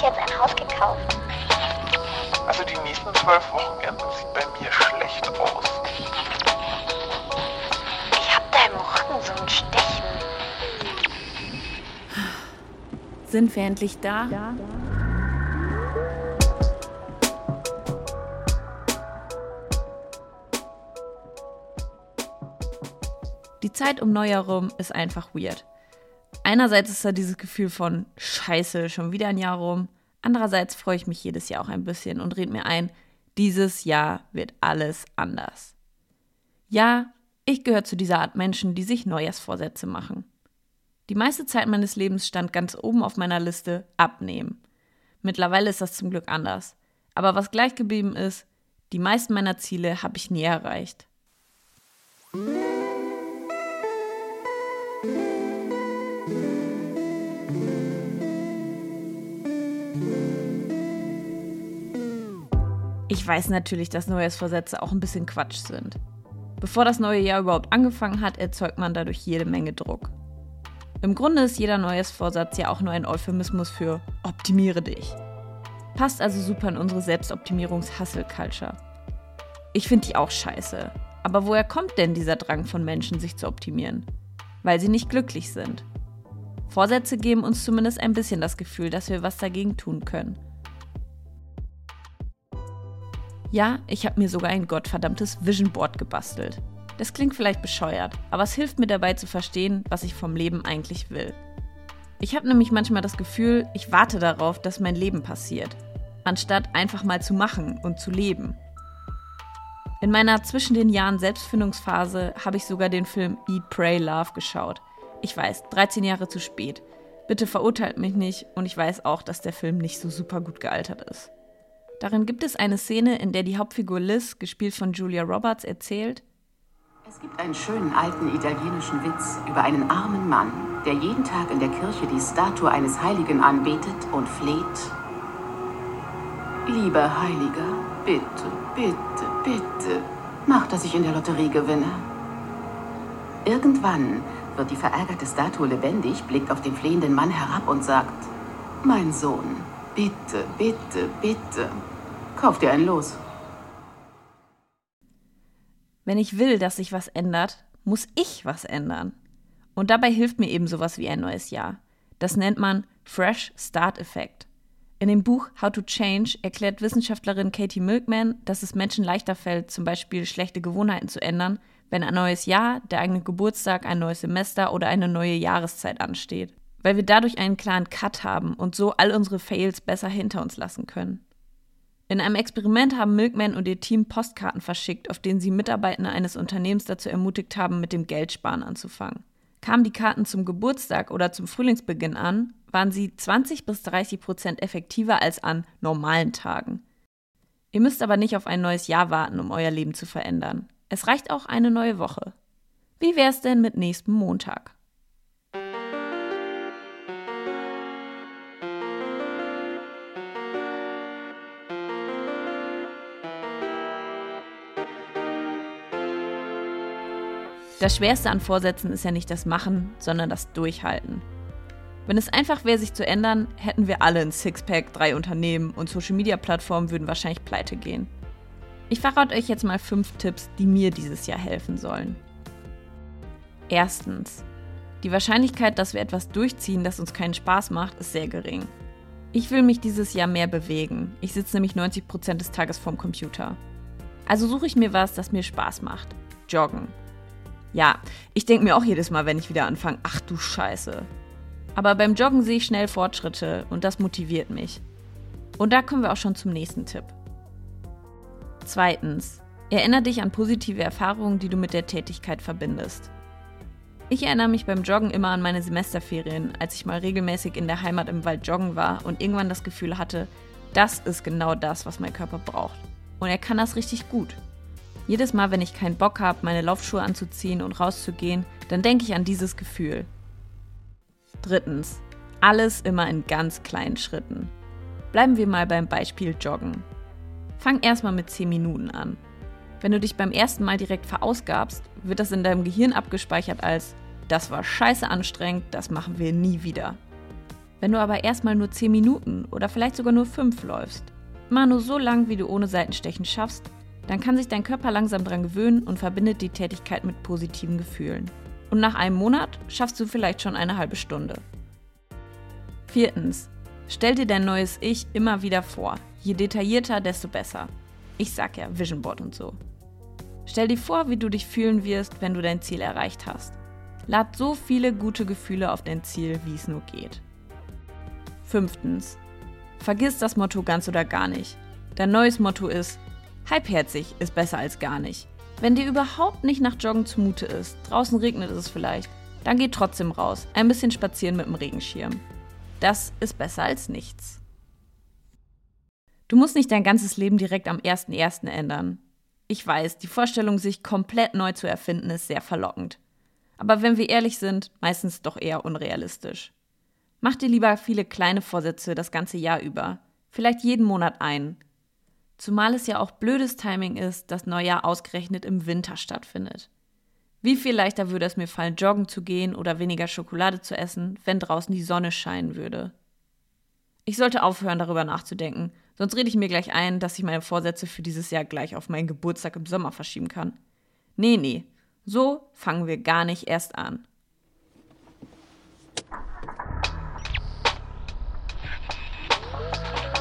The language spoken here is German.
sich jetzt ein Haus gekauft. Also die nächsten zwölf Wochenenden sieht bei mir schlecht aus. Ich hab da im Rücken so ein Stechen. Sind wir endlich da? Ja. Die Zeit um Neujahr rum ist einfach weird. Einerseits ist da dieses Gefühl von Scheiße, schon wieder ein Jahr rum. Andererseits freue ich mich jedes Jahr auch ein bisschen und rede mir ein, dieses Jahr wird alles anders. Ja, ich gehöre zu dieser Art Menschen, die sich Neujahrsvorsätze machen. Die meiste Zeit meines Lebens stand ganz oben auf meiner Liste Abnehmen. Mittlerweile ist das zum Glück anders. Aber was gleich geblieben ist, die meisten meiner Ziele habe ich nie erreicht. Ich weiß natürlich, dass Neujahrsvorsätze auch ein bisschen Quatsch sind. Bevor das neue Jahr überhaupt angefangen hat, erzeugt man dadurch jede Menge Druck. Im Grunde ist jeder Neujahrsvorsatz ja auch nur ein Euphemismus für optimiere dich. Passt also super in unsere Selbstoptimierungs-Hustle-Culture. Ich finde die auch scheiße. Aber woher kommt denn dieser Drang von Menschen, sich zu optimieren? Weil sie nicht glücklich sind. Vorsätze geben uns zumindest ein bisschen das Gefühl, dass wir was dagegen tun können. Ja, ich habe mir sogar ein gottverdammtes Vision Board gebastelt. Das klingt vielleicht bescheuert, aber es hilft mir dabei zu verstehen, was ich vom Leben eigentlich will. Ich habe nämlich manchmal das Gefühl, ich warte darauf, dass mein Leben passiert, anstatt einfach mal zu machen und zu leben. In meiner zwischen den Jahren Selbstfindungsphase habe ich sogar den Film Eat, Pray, Love geschaut. Ich weiß, 13 Jahre zu spät. Bitte verurteilt mich nicht und ich weiß auch, dass der Film nicht so super gut gealtert ist. Darin gibt es eine Szene, in der die Hauptfigur Liz, gespielt von Julia Roberts, erzählt, es gibt einen schönen alten italienischen Witz über einen armen Mann, der jeden Tag in der Kirche die Statue eines Heiligen anbetet und fleht. Lieber Heiliger, bitte, bitte, bitte, mach, dass ich in der Lotterie gewinne. Irgendwann wird die verärgerte Statue lebendig, blickt auf den flehenden Mann herab und sagt, mein Sohn, bitte, bitte, bitte, Kauf dir einen los. Wenn ich will, dass sich was ändert, muss ich was ändern. Und dabei hilft mir eben sowas wie ein neues Jahr. Das nennt man Fresh Start Effekt. In dem Buch How to Change erklärt Wissenschaftlerin Katie Milkman, dass es Menschen leichter fällt, zum Beispiel schlechte Gewohnheiten zu ändern, wenn ein neues Jahr, der eigene Geburtstag, ein neues Semester oder eine neue Jahreszeit ansteht. Weil wir dadurch einen klaren Cut haben und so all unsere Fails besser hinter uns lassen können. In einem Experiment haben Milkman und ihr Team Postkarten verschickt, auf denen sie Mitarbeitende eines Unternehmens dazu ermutigt haben, mit dem Geldsparen anzufangen. Kamen die Karten zum Geburtstag oder zum Frühlingsbeginn an, waren sie 20 bis 30 Prozent effektiver als an normalen Tagen. Ihr müsst aber nicht auf ein neues Jahr warten, um euer Leben zu verändern. Es reicht auch eine neue Woche. Wie wär's denn mit nächstem Montag? Das Schwerste an Vorsätzen ist ja nicht das Machen, sondern das Durchhalten. Wenn es einfach wäre, sich zu ändern, hätten wir alle ein Sixpack, drei Unternehmen und Social-Media-Plattformen würden wahrscheinlich pleite gehen. Ich verrate euch jetzt mal fünf Tipps, die mir dieses Jahr helfen sollen. Erstens. Die Wahrscheinlichkeit, dass wir etwas durchziehen, das uns keinen Spaß macht, ist sehr gering. Ich will mich dieses Jahr mehr bewegen. Ich sitze nämlich 90% des Tages vorm Computer. Also suche ich mir was, das mir Spaß macht. Joggen. Ja, ich denke mir auch jedes Mal, wenn ich wieder anfange, ach du Scheiße. Aber beim Joggen sehe ich schnell Fortschritte und das motiviert mich. Und da kommen wir auch schon zum nächsten Tipp. Zweitens, erinnere dich an positive Erfahrungen, die du mit der Tätigkeit verbindest. Ich erinnere mich beim Joggen immer an meine Semesterferien, als ich mal regelmäßig in der Heimat im Wald joggen war und irgendwann das Gefühl hatte, das ist genau das, was mein Körper braucht. Und er kann das richtig gut. Jedes Mal, wenn ich keinen Bock habe, meine Laufschuhe anzuziehen und rauszugehen, dann denke ich an dieses Gefühl. Drittens. Alles immer in ganz kleinen Schritten. Bleiben wir mal beim Beispiel Joggen. Fang erstmal mit 10 Minuten an. Wenn du dich beim ersten Mal direkt verausgabst, wird das in deinem Gehirn abgespeichert als das war scheiße anstrengend, das machen wir nie wieder. Wenn du aber erstmal nur 10 Minuten oder vielleicht sogar nur 5 läufst, immer nur so lang, wie du ohne Seitenstechen schaffst, dann kann sich dein Körper langsam daran gewöhnen und verbindet die Tätigkeit mit positiven Gefühlen. Und nach einem Monat schaffst du vielleicht schon eine halbe Stunde. Viertens. Stell dir dein neues Ich immer wieder vor. Je detaillierter, desto besser. Ich sag ja Vision Board und so. Stell dir vor, wie du dich fühlen wirst, wenn du dein Ziel erreicht hast. Lad so viele gute Gefühle auf dein Ziel, wie es nur geht. Fünftens. Vergiss das Motto ganz oder gar nicht. Dein neues Motto ist, halbherzig ist besser als gar nicht. Wenn dir überhaupt nicht nach Joggen zumute ist, draußen regnet es vielleicht, dann geh trotzdem raus, ein bisschen spazieren mit dem Regenschirm. Das ist besser als nichts. Du musst nicht dein ganzes Leben direkt am 1.1. ändern. Ich weiß, die Vorstellung, sich komplett neu zu erfinden, ist sehr verlockend. Aber wenn wir ehrlich sind, meistens doch eher unrealistisch. Mach dir lieber viele kleine Vorsätze das ganze Jahr über. Vielleicht jeden Monat ein. Zumal es ja auch blödes Timing ist, dass Neujahr ausgerechnet im Winter stattfindet. Wie viel leichter würde es mir fallen, joggen zu gehen oder weniger Schokolade zu essen, wenn draußen die Sonne scheinen würde? Ich sollte aufhören, darüber nachzudenken, sonst rede ich mir gleich ein, dass ich meine Vorsätze für dieses Jahr gleich auf meinen Geburtstag im Sommer verschieben kann. Nee, nee, so fangen wir gar nicht erst an.